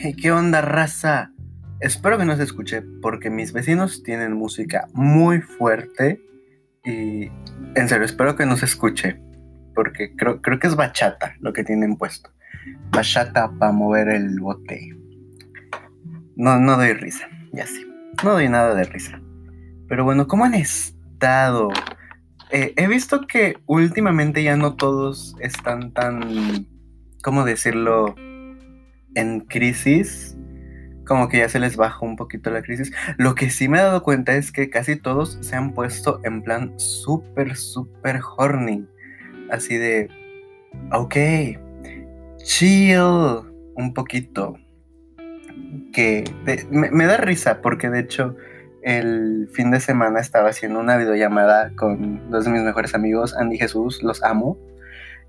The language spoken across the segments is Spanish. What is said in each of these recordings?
¿Qué onda, raza? Espero que no se escuche porque mis vecinos tienen música muy fuerte y en serio, espero que no se escuche porque creo, creo que es bachata lo que tienen puesto. Bachata para mover el bote. No, no doy risa, ya sí. No doy nada de risa. Pero bueno, ¿cómo han estado? Eh, he visto que últimamente ya no todos están tan, ¿cómo decirlo? En crisis. Como que ya se les baja un poquito la crisis. Lo que sí me he dado cuenta es que casi todos se han puesto en plan súper, súper horny. Así de, ok, chill un poquito. Que me, me da risa porque de hecho el fin de semana estaba haciendo una videollamada con dos de mis mejores amigos, Andy Jesús, los amo.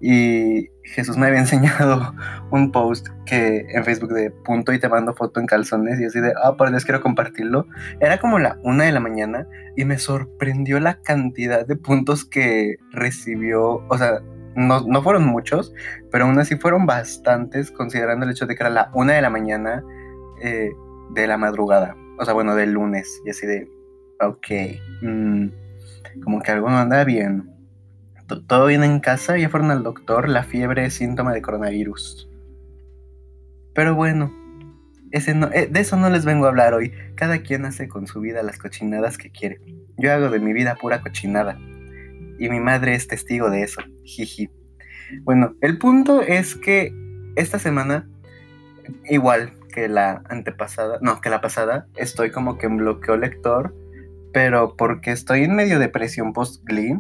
Y Jesús me había enseñado un post que en Facebook de punto y te mando foto en calzones y así de, ah, por Dios, quiero compartirlo. Era como la una de la mañana y me sorprendió la cantidad de puntos que recibió. O sea, no, no fueron muchos, pero aún así fueron bastantes considerando el hecho de que era la una de la mañana eh, de la madrugada o sea, bueno, del lunes, y así de, ok, mm, como que algo no anda bien. Todo bien en casa, ya fueron al doctor, la fiebre es síntoma de coronavirus. Pero bueno, eh, de eso no les vengo a hablar hoy. Cada quien hace con su vida las cochinadas que quiere. Yo hago de mi vida pura cochinada. Y mi madre es testigo de eso. Jiji. Bueno, el punto es que esta semana, igual, que la antepasada, no, que la pasada, estoy como que en bloqueo lector, pero porque estoy en medio de presión post-Glee,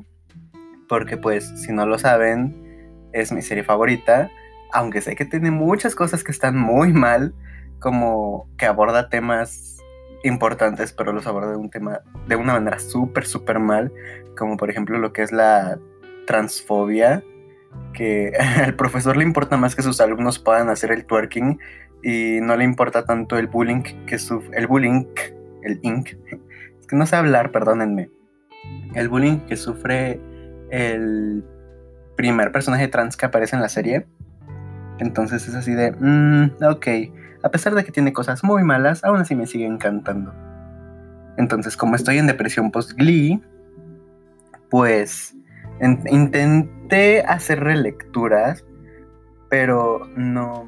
porque pues si no lo saben, es mi serie favorita, aunque sé que tiene muchas cosas que están muy mal, como que aborda temas importantes, pero los aborda de un tema de una manera súper, súper mal, como por ejemplo lo que es la transfobia, que al profesor le importa más que sus alumnos puedan hacer el twerking y no le importa tanto el bullying que sufre, el bullying, el ink, es que no sé hablar, perdónenme, el bullying que sufre el primer personaje trans que aparece en la serie. Entonces es así de, mm, ok, a pesar de que tiene cosas muy malas, aún así me sigue encantando. Entonces, como estoy en depresión post-Glee, pues intenté hacer relecturas, pero no,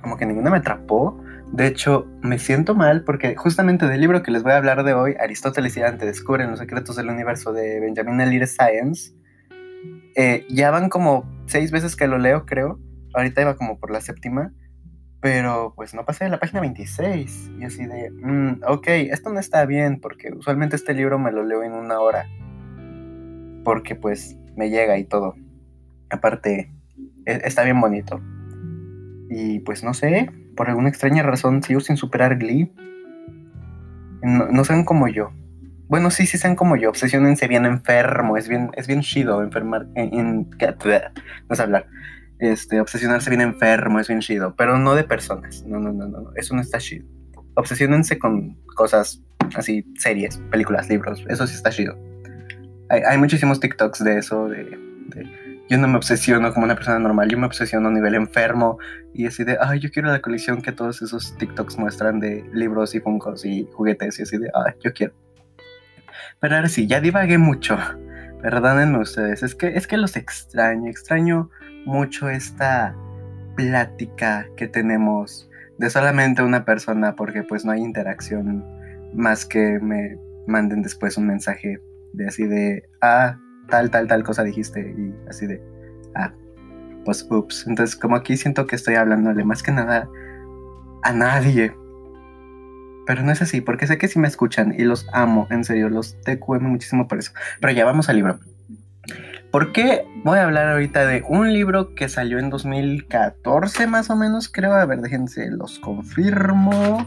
como que ninguna me atrapó. De hecho, me siento mal porque justamente del libro que les voy a hablar de hoy, Aristóteles y Dante descubren los secretos del universo de Benjamin Elliot Science, eh, ya van como seis veces que lo leo, creo. Ahorita iba como por la séptima, pero pues no pasé de la página 26. Y así de, mm, ok, esto no está bien porque usualmente este libro me lo leo en una hora. Porque pues me llega y todo. Aparte, e, está bien bonito. Y pues no sé, por alguna extraña razón sigo sin superar Glee. No, sean como yo. Bueno, sí, sí sean como yo. Obsesionense bien enfermo. Es bien, es bien chido enfermar. En, no sé hablar. Este, obsesionarse bien enfermo es bien chido. Pero no de personas. No, no, no, no. Eso no está chido. Obsesionense con cosas así, series, películas, libros. Eso sí está chido. Hay, hay muchísimos TikToks de eso, de yo no me obsesiono como una persona normal, yo me obsesiono a nivel enfermo y así de, ay, yo quiero la colección que todos esos TikToks muestran de libros y funcos y juguetes y así de, ay, yo quiero. Pero ahora sí, ya divagué mucho. Perdónenme ustedes, es que, es que los extraño, extraño mucho esta plática que tenemos de solamente una persona porque pues no hay interacción más que me manden después un mensaje de así de, ah, tal, tal, tal cosa dijiste y así de, ah, pues ups. Entonces como aquí siento que estoy hablándole más que nada a nadie. Pero no es así, porque sé que si me escuchan y los amo, en serio, los TQM muchísimo por eso. Pero ya vamos al libro. ¿Por qué voy a hablar ahorita de un libro que salió en 2014 más o menos, creo? A ver, déjense, los confirmo.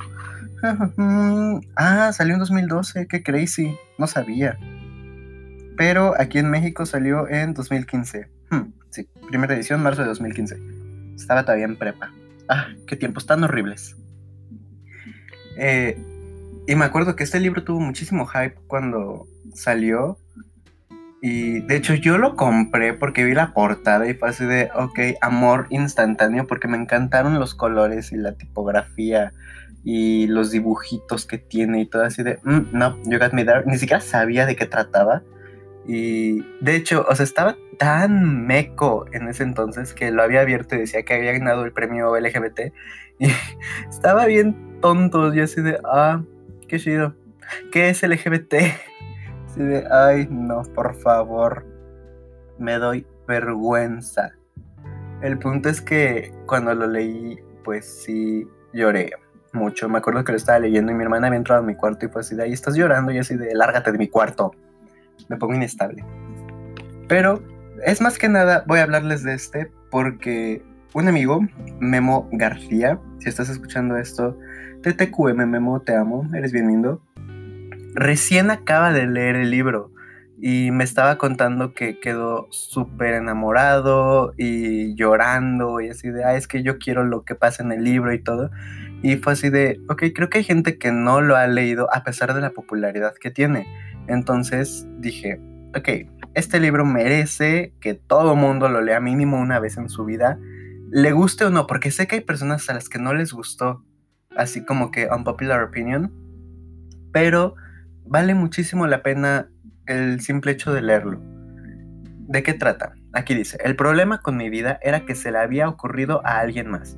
ah, salió en 2012, qué crazy, no sabía pero aquí en México salió en 2015. Hmm, sí, primera edición, marzo de 2015. Estaba todavía en prepa. Ah, qué tiempos tan horribles. Eh, y me acuerdo que este libro tuvo muchísimo hype cuando salió. Y de hecho yo lo compré porque vi la portada y fue así de, ok, amor instantáneo porque me encantaron los colores y la tipografía y los dibujitos que tiene y todo así de, mm, no, you got me there. Ni siquiera sabía de qué trataba. Y de hecho, o sea, estaba tan meco en ese entonces que lo había abierto y decía que había ganado el premio LGBT. Y estaba bien tonto. Yo así de, ah, qué chido. ¿Qué es LGBT? Así de, ay, no, por favor. Me doy vergüenza. El punto es que cuando lo leí, pues sí lloré mucho. Me acuerdo que lo estaba leyendo y mi hermana había entrado a mi cuarto y fue así de, ahí estás llorando y así de, lárgate de mi cuarto me pongo inestable. Pero es más que nada, voy a hablarles de este porque un amigo, Memo García, si estás escuchando esto, TTQM Memo, te amo, eres bien lindo. Recién acaba de leer el libro y me estaba contando que quedó súper enamorado y llorando y así de, ah, es que yo quiero lo que pasa en el libro y todo. Y fue así de, ok, creo que hay gente que no lo ha leído a pesar de la popularidad que tiene. Entonces dije, ok, este libro merece que todo mundo lo lea mínimo una vez en su vida, le guste o no, porque sé que hay personas a las que no les gustó, así como que unpopular opinion, pero vale muchísimo la pena el simple hecho de leerlo. ¿De qué trata? Aquí dice, el problema con mi vida era que se le había ocurrido a alguien más.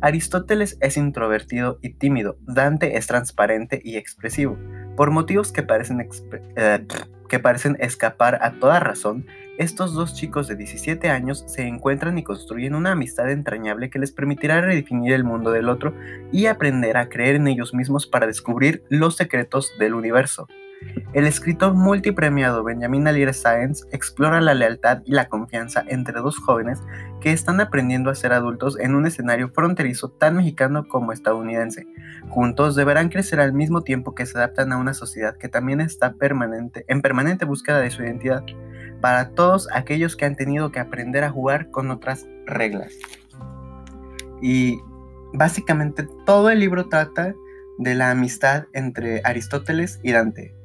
Aristóteles es introvertido y tímido, Dante es transparente y expresivo. Por motivos que parecen, eh, que parecen escapar a toda razón, estos dos chicos de 17 años se encuentran y construyen una amistad entrañable que les permitirá redefinir el mundo del otro y aprender a creer en ellos mismos para descubrir los secretos del universo. El escritor multipremiado Benjamin Alire Sáenz explora la lealtad y la confianza entre dos jóvenes que están aprendiendo a ser adultos en un escenario fronterizo tan mexicano como estadounidense. Juntos deberán crecer al mismo tiempo que se adaptan a una sociedad que también está permanente, en permanente búsqueda de su identidad, para todos aquellos que han tenido que aprender a jugar con otras reglas. Y básicamente todo el libro trata de la amistad entre Aristóteles y Dante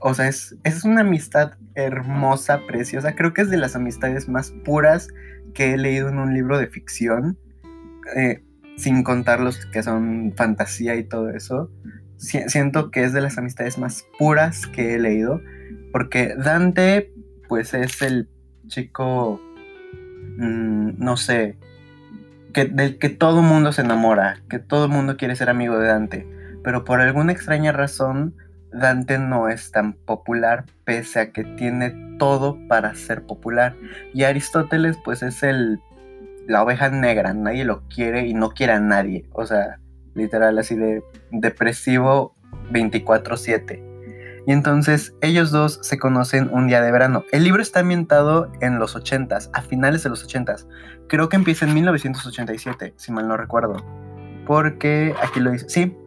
o sea, es, es una amistad hermosa, preciosa. Creo que es de las amistades más puras que he leído en un libro de ficción. Eh, sin contar los que son fantasía y todo eso. siento que es de las amistades más puras que he leído. Porque Dante, pues es el chico, mm, no sé, que, del que todo mundo se enamora, que todo mundo quiere ser amigo de Dante. Pero por alguna extraña razón, Dante no es tan popular pese a que tiene todo para ser popular. Y Aristóteles pues es el la oveja negra, nadie lo quiere y no quiere a nadie. O sea, literal así de depresivo 24/7. Y entonces ellos dos se conocen un día de verano. El libro está ambientado en los 80s, a finales de los 80s. Creo que empieza en 1987, si mal no recuerdo. Porque aquí lo dice. Sí,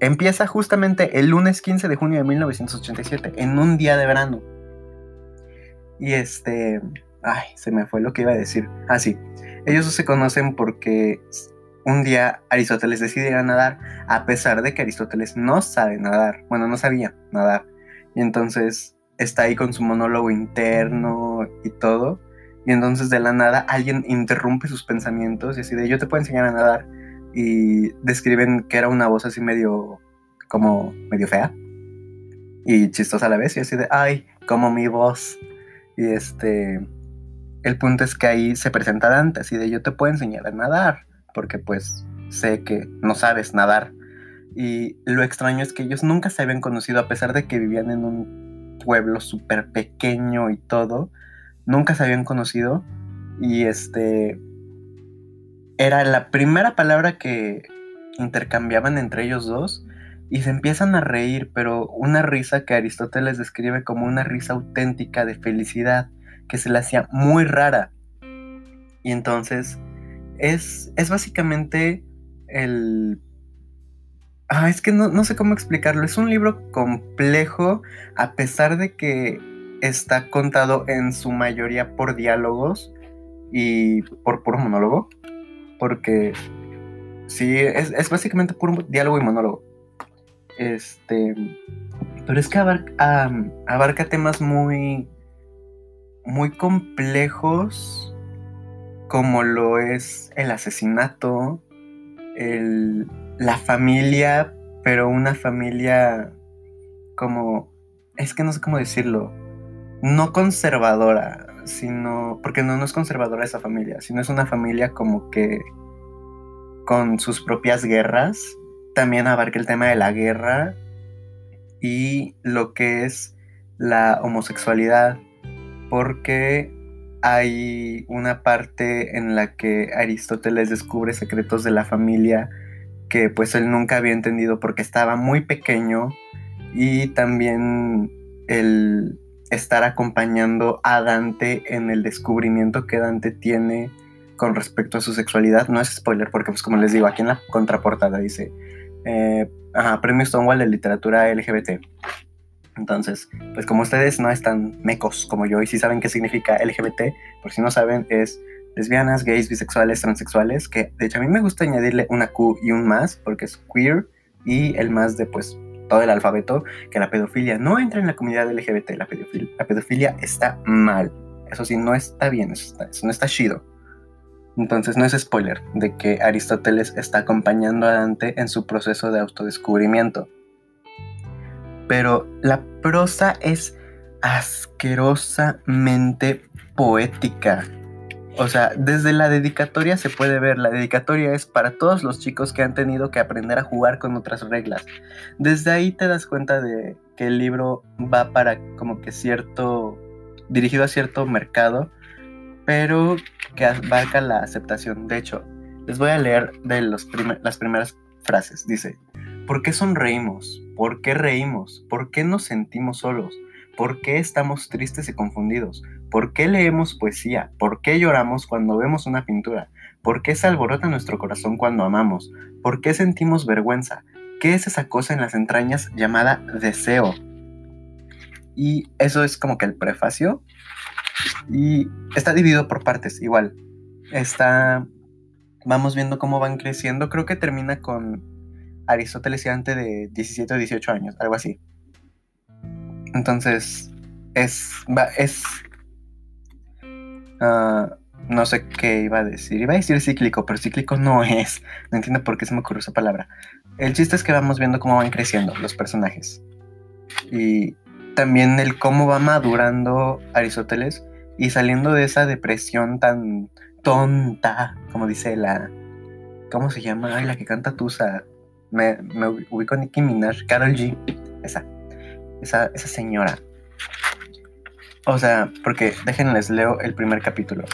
Empieza justamente el lunes 15 de junio de 1987, en un día de verano. Y este... Ay, se me fue lo que iba a decir. Ah, sí. Ellos se conocen porque un día Aristóteles decide ir a nadar, a pesar de que Aristóteles no sabe nadar. Bueno, no sabía nadar. Y entonces está ahí con su monólogo interno y todo. Y entonces de la nada alguien interrumpe sus pensamientos y así yo te puedo enseñar a nadar y describen que era una voz así medio, como medio fea y chistosa a la vez y así de, ay, como mi voz. Y este, el punto es que ahí se presenta Dante, así de yo te puedo enseñar a nadar, porque pues sé que no sabes nadar. Y lo extraño es que ellos nunca se habían conocido, a pesar de que vivían en un pueblo súper pequeño y todo, nunca se habían conocido. Y este, era la primera palabra que intercambiaban entre ellos dos y se empiezan a reír, pero una risa que Aristóteles describe como una risa auténtica de felicidad, que se le hacía muy rara. Y entonces es, es básicamente el... Ah, es que no, no sé cómo explicarlo. Es un libro complejo a pesar de que está contado en su mayoría por diálogos y por puro monólogo porque sí, es, básicamente puro diálogo y monólogo. Este, pero es que abarca, abarca temas muy, muy complejos como lo es el asesinato, el, la familia, pero una familia como, es que no sé cómo decirlo, no conservadora, sino, porque no, no es conservadora esa familia, sino es una familia como que con sus propias guerras, también abarca el tema de la guerra y lo que es la homosexualidad, porque hay una parte en la que Aristóteles descubre secretos de la familia que pues él nunca había entendido porque estaba muy pequeño y también el estar acompañando a Dante en el descubrimiento que Dante tiene con respecto a su sexualidad. No es spoiler porque pues como les digo, aquí en la contraportada dice eh, Premio Stonewall de Literatura LGBT. Entonces, pues como ustedes no están mecos como yo y sí saben qué significa LGBT, por si no saben, es lesbianas, gays, bisexuales, transexuales, que de hecho a mí me gusta añadirle una Q y un más, porque es queer y el más de pues todo el alfabeto, que la pedofilia no entra en la comunidad LGBT, la pedofilia, la pedofilia está mal, eso sí, no está bien, eso, no está chido. Entonces no es spoiler de que Aristóteles está acompañando a Dante en su proceso de autodescubrimiento pero la prosa es asquerosamente poética. O sea, desde la dedicatoria se puede ver, la dedicatoria es para todos los chicos que han tenido que aprender a jugar con otras reglas. Desde ahí te das cuenta de que el libro va para como que cierto, dirigido a cierto mercado, pero que abarca la aceptación. De hecho, les voy a leer de los las primeras frases. Dice, ¿por qué sonreímos? ¿Por qué reímos? ¿Por qué nos sentimos solos? ¿Por qué estamos tristes y confundidos? ¿Por qué leemos poesía? ¿Por qué lloramos cuando vemos una pintura? ¿Por qué se alborota nuestro corazón cuando amamos? ¿Por qué sentimos vergüenza? ¿Qué es esa cosa en las entrañas llamada deseo? Y eso es como que el prefacio. Y está dividido por partes, igual. Está... Vamos viendo cómo van creciendo. Creo que termina con Aristóteles y antes de 17 o 18 años, algo así. Entonces, es. es. Ah, no sé qué iba a decir. Iba a decir cíclico, pero cíclico no es. No entiendo por qué se me ocurrió esa palabra. El chiste es que vamos viendo cómo van creciendo los personajes. Y también el cómo va madurando Aristóteles y saliendo de esa depresión tan tonta, como dice la. ¿Cómo se llama? Ay, la que canta Tusa me, me ubico Nicki Minaj, Carol G, esa, esa, esa señora. O sea, porque déjenles leo el primer capítulo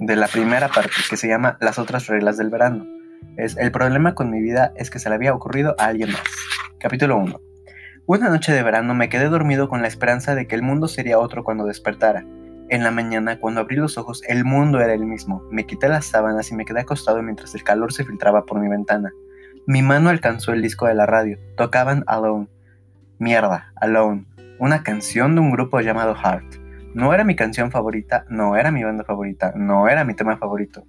de la primera parte que se llama Las otras reglas del verano. Es el problema con mi vida es que se le había ocurrido a alguien más. Capítulo 1. Una noche de verano me quedé dormido con la esperanza de que el mundo sería otro cuando despertara. En la mañana, cuando abrí los ojos, el mundo era el mismo. Me quité las sábanas y me quedé acostado mientras el calor se filtraba por mi ventana. Mi mano alcanzó el disco de la radio. Tocaban Alone. Mierda, Alone. Una canción de un grupo llamado Heart. No era mi canción favorita, no era mi banda favorita, no era mi tema favorito.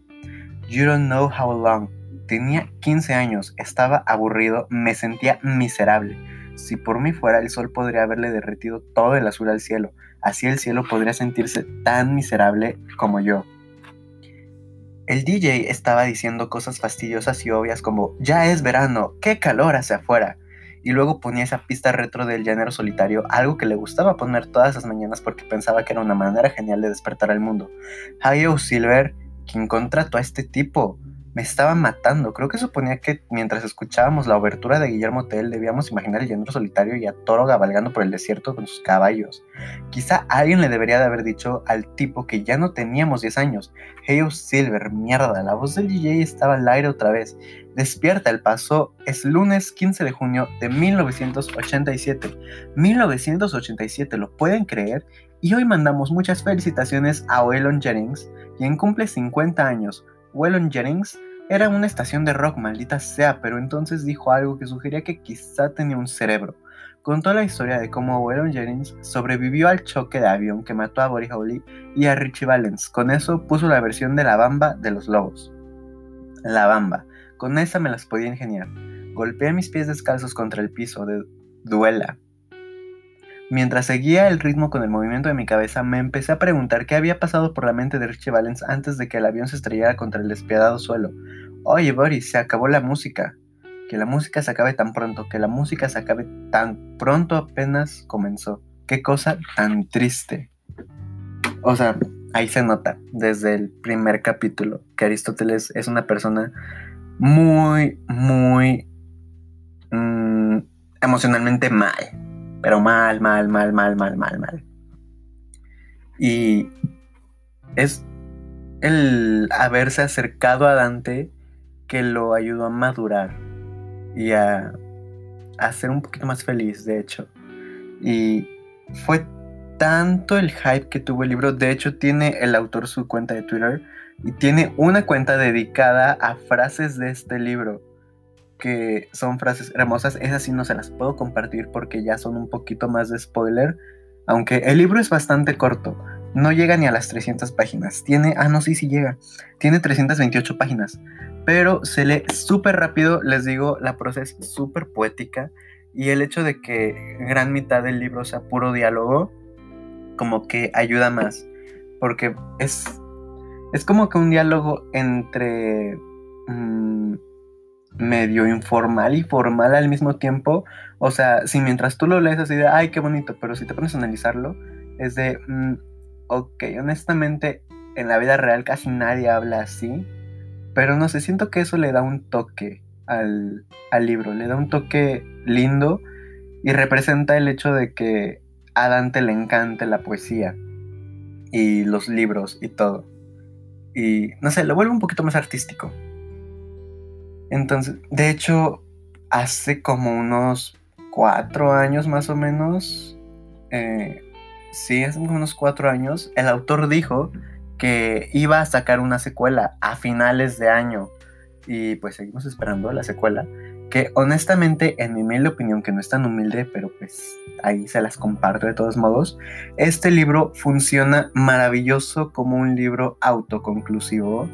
You don't know how long. Tenía 15 años, estaba aburrido, me sentía miserable. Si por mí fuera el sol podría haberle derretido todo el azul al cielo. Así el cielo podría sentirse tan miserable como yo. El DJ estaba diciendo cosas fastidiosas y obvias como, ya es verano, qué calor hace afuera. Y luego ponía esa pista retro del llanero solitario, algo que le gustaba poner todas las mañanas porque pensaba que era una manera genial de despertar al mundo. Hayao Silver, quien contrató a este tipo, me estaba matando. Creo que suponía que mientras escuchábamos la obertura de Guillermo Tell debíamos imaginar el llanero solitario y a Toro cabalgando por el desierto con sus caballos. Quizá alguien le debería de haber dicho al tipo que ya no teníamos 10 años. Hey Silver, mierda, la voz del DJ estaba al aire otra vez. Despierta, el paso es lunes 15 de junio de 1987. 1987, ¿lo pueden creer? Y hoy mandamos muchas felicitaciones a Waylon Jennings, quien cumple 50 años. Waylon Jennings era una estación de rock, maldita sea, pero entonces dijo algo que sugería que quizá tenía un cerebro. Contó la historia de cómo Waylon Jennings sobrevivió al choque de avión que mató a Boris Howley y a Richie Valens. Con eso puso la versión de La Bamba de los Lobos. La Bamba. Con esa me las podía ingeniar. Golpeé mis pies descalzos contra el piso de duela. Mientras seguía el ritmo con el movimiento de mi cabeza, me empecé a preguntar qué había pasado por la mente de Richie Valens antes de que el avión se estrellara contra el despiadado suelo. Oye, Boris, se acabó la música. Que la música se acabe tan pronto, que la música se acabe tan pronto apenas comenzó. Qué cosa tan triste. O sea, ahí se nota desde el primer capítulo que Aristóteles es una persona muy, muy mm, emocionalmente mal pero mal, mal, mal, mal, mal, mal, mal. Y es el haberse acercado a Dante que lo ayudó a madurar y a, a ser un poquito más feliz, de hecho. Y fue tanto el hype que tuvo el libro, de hecho tiene el autor su cuenta de Twitter y tiene una cuenta dedicada a frases de este libro que son frases hermosas. Esas sí no se las puedo compartir porque ya son un poquito más de spoiler. Aunque el libro es bastante corto. No llega ni a las 300 páginas. Tiene, ah, no, sí, sí llega. Tiene 328 páginas. Pero se lee súper rápido. Les digo, la prosa es súper poética. Y el hecho de que gran mitad del libro sea puro diálogo, como que ayuda más. Porque es, es como que un diálogo entre... Mm, medio informal y formal al mismo tiempo. O sea, si mientras tú lo lees así de, ay, qué bonito, pero si te pones a analizarlo, es de, mm, ok, honestamente, en la vida real casi nadie habla así, pero no sé, siento que eso le da un toque al, al libro, le da un toque lindo y representa el hecho de que a Dante le encante la poesía y los libros y todo. Y no sé, lo vuelve un poquito más artístico. Entonces, de hecho, hace como unos cuatro años más o menos, eh, sí, hace como unos cuatro años, el autor dijo que iba a sacar una secuela a finales de año. Y pues seguimos esperando la secuela. Que honestamente, en mi humilde opinión, que no es tan humilde, pero pues ahí se las comparto de todos modos, este libro funciona maravilloso como un libro autoconclusivo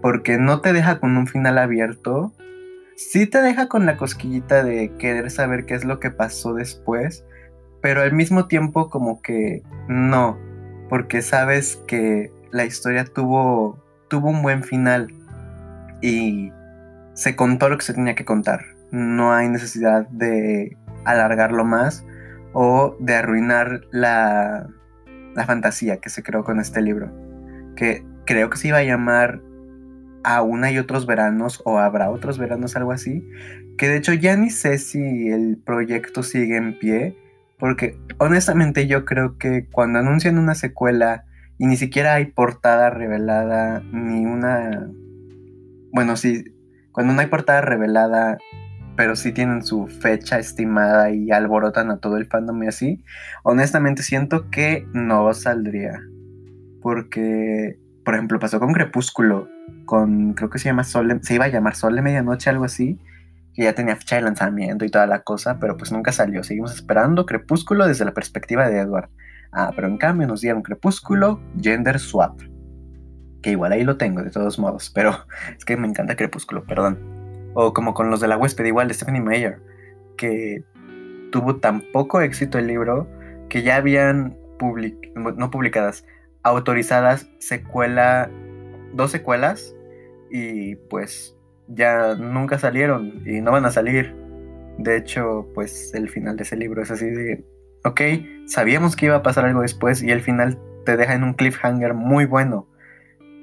porque no te deja con un final abierto. Sí te deja con la cosquillita de querer saber qué es lo que pasó después, pero al mismo tiempo como que no, porque sabes que la historia tuvo, tuvo un buen final y se contó lo que se tenía que contar. No hay necesidad de alargarlo más o de arruinar la, la fantasía que se creó con este libro, que creo que se iba a llamar a una y otros veranos o habrá otros veranos, algo así. Que de hecho ya ni sé si el proyecto sigue en pie, porque honestamente yo creo que cuando anuncian una secuela y ni siquiera hay portada revelada, ni una... Bueno, sí, cuando no hay portada revelada, pero sí tienen su fecha estimada y alborotan a todo el fandom y así, honestamente siento que no saldría. Porque, por ejemplo, pasó con Crepúsculo con, creo que se llama Sol, se iba a llamar Sol de Medianoche, algo así, que ya tenía fecha de lanzamiento y toda la cosa, pero pues nunca salió. Seguimos esperando Crepúsculo desde la perspectiva de Edward. Ah, pero en cambio nos dieron Crepúsculo Gender Swap. Que igual ahí lo tengo de todos modos, pero es que me encanta Crepúsculo, perdón. O como con los de la huésped igual de Stephanie Meyer, que tuvo tan poco éxito el libro que ya habían no publicadas, autorizadas secuela dos secuelas y pues ya nunca salieron y no van a salir. De hecho, pues el final de ese libro es así de, ok, sabíamos que iba a pasar algo después y el final te deja en un cliffhanger muy bueno,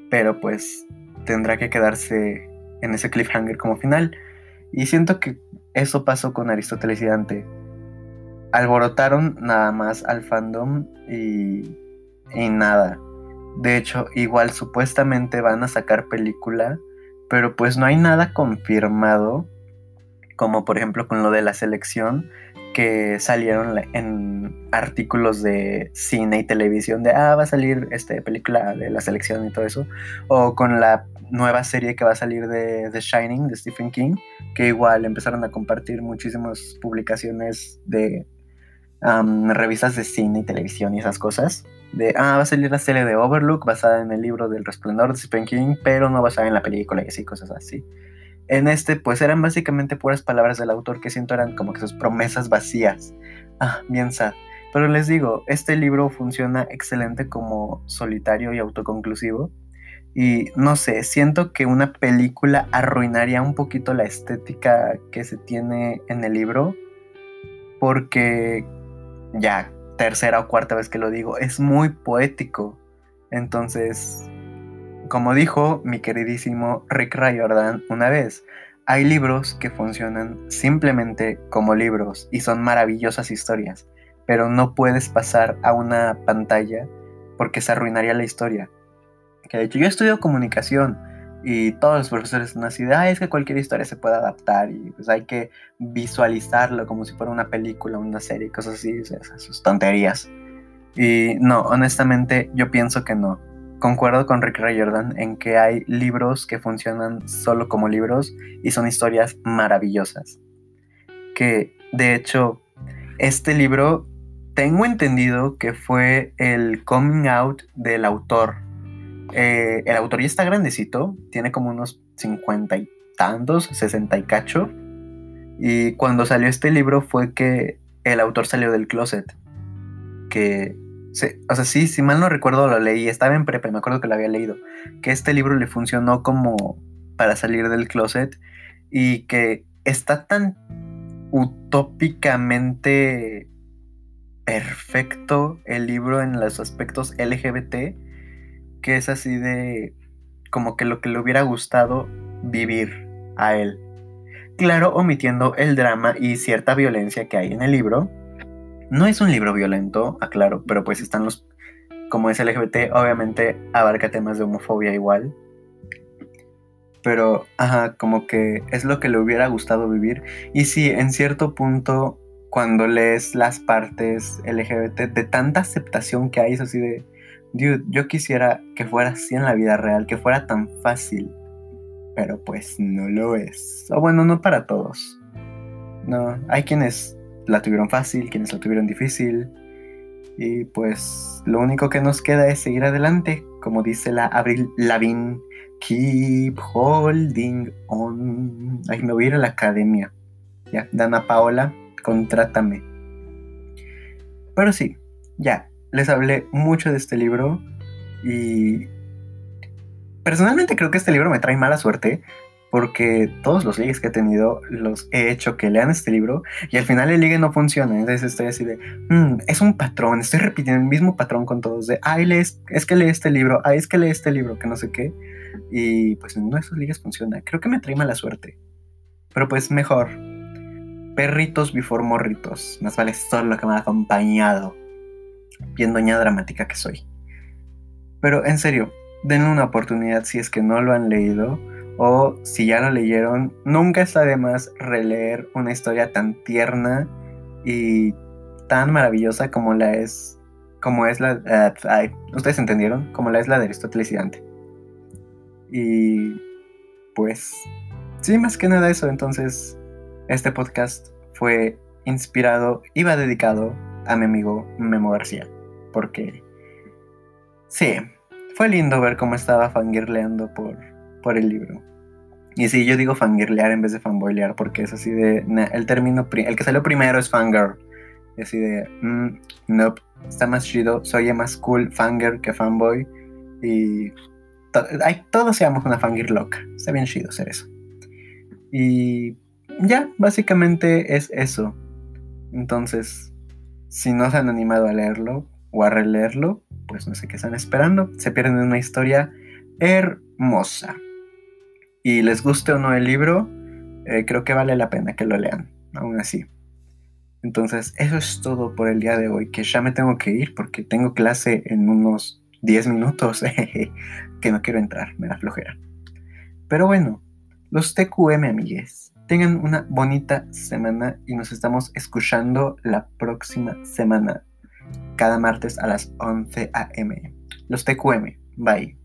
pero pues tendrá que quedarse en ese cliffhanger como final. Y siento que eso pasó con Aristóteles y Dante. Alborotaron nada más al fandom y, y nada. De hecho, igual supuestamente van a sacar película, pero pues no hay nada confirmado, como por ejemplo con lo de la selección, que salieron en artículos de cine y televisión de, ah, va a salir esta película de la selección y todo eso, o con la nueva serie que va a salir de The Shining de Stephen King, que igual empezaron a compartir muchísimas publicaciones de revistas de cine y televisión y esas cosas de, ah, va a salir la serie de Overlook basada en el libro del resplandor de Stephen King, pero no basada en la película y así, cosas así. En este, pues eran básicamente puras palabras del autor que siento eran como que sus promesas vacías. Ah, bien sad. Pero les digo, este libro funciona excelente como solitario y autoconclusivo. Y no sé, siento que una película arruinaría un poquito la estética que se tiene en el libro. Porque ya tercera o cuarta vez que lo digo, es muy poético. Entonces, como dijo mi queridísimo Rick Riordan una vez, hay libros que funcionan simplemente como libros y son maravillosas historias, pero no puedes pasar a una pantalla porque se arruinaría la historia. Que de hecho yo estudio comunicación y todos los profesores así de, ah, es que cualquier historia se puede adaptar y pues hay que visualizarlo como si fuera una película, una serie, cosas así, esas tonterías. Y no, honestamente yo pienso que no. Concuerdo con Rick Riordan en que hay libros que funcionan solo como libros y son historias maravillosas. Que de hecho, este libro tengo entendido que fue el coming out del autor eh, el autor ya está grandecito, tiene como unos 50 y tantos, 60 y cacho. Y cuando salió este libro fue que el autor salió del closet. Que, o sea, sí, si mal no recuerdo lo leí, estaba en prepa, me acuerdo que lo había leído. Que este libro le funcionó como para salir del closet y que está tan utópicamente perfecto el libro en los aspectos LGBT que es así de como que lo que le hubiera gustado vivir a él. Claro, omitiendo el drama y cierta violencia que hay en el libro. No es un libro violento, aclaro, pero pues están los... Como es LGBT, obviamente abarca temas de homofobia igual. Pero, ajá, como que es lo que le hubiera gustado vivir. Y sí, en cierto punto, cuando lees las partes LGBT, de tanta aceptación que hay, es así de Dude, yo quisiera que fuera así en la vida real, que fuera tan fácil. Pero pues no lo es. O bueno, no para todos. No, hay quienes la tuvieron fácil, quienes la tuvieron difícil. Y pues lo único que nos queda es seguir adelante, como dice la Abril Lavín. Keep holding on. Ay, me voy a ir a la academia. Ya, Dana Paola, contrátame. Pero sí, ya, les hablé mucho de este libro y personalmente creo que este libro me trae mala suerte porque todos los ligues que he tenido los he hecho que lean este libro y al final el ligue no funciona. Entonces estoy así de, mm, es un patrón, estoy repitiendo el mismo patrón con todos de, ay, lees, es que lee este libro, ay, es que lee este libro, que no sé qué. Y pues ninguno de esos ligues funciona. Creo que me trae mala suerte. Pero pues mejor. Perritos before morritos. Más vale solo que me ha acompañado bien doña dramática que soy. Pero en serio, denle una oportunidad si es que no lo han leído o si ya lo leyeron, nunca está de más releer una historia tan tierna y tan maravillosa como la es como es la eh, ustedes entendieron, como la es la de Aristóteles y Dante. Y pues sí, más que nada eso, entonces este podcast fue inspirado y va dedicado a mi amigo Memo García. Porque sí, fue lindo ver cómo estaba fangirleando por, por el libro. Y sí, yo digo fangirlear en vez de fanboylear, porque es así de. el término. El que salió primero es fangirl. Y así de. Mm, nope, está más chido. Soy más cool fangirl que fanboy. Y. todos seamos una fangirl loca. Está bien chido ser eso. Y. Ya, básicamente es eso. Entonces, si no se han animado a leerlo o a releerlo, pues no sé qué están esperando. Se pierden una historia hermosa. Y les guste o no el libro, eh, creo que vale la pena que lo lean, aún así. Entonces, eso es todo por el día de hoy, que ya me tengo que ir porque tengo clase en unos 10 minutos, que no quiero entrar, me da flojera. Pero bueno, los TQM, amigues. Tengan una bonita semana y nos estamos escuchando la próxima semana, cada martes a las 11 a.m. Los TQM. Bye.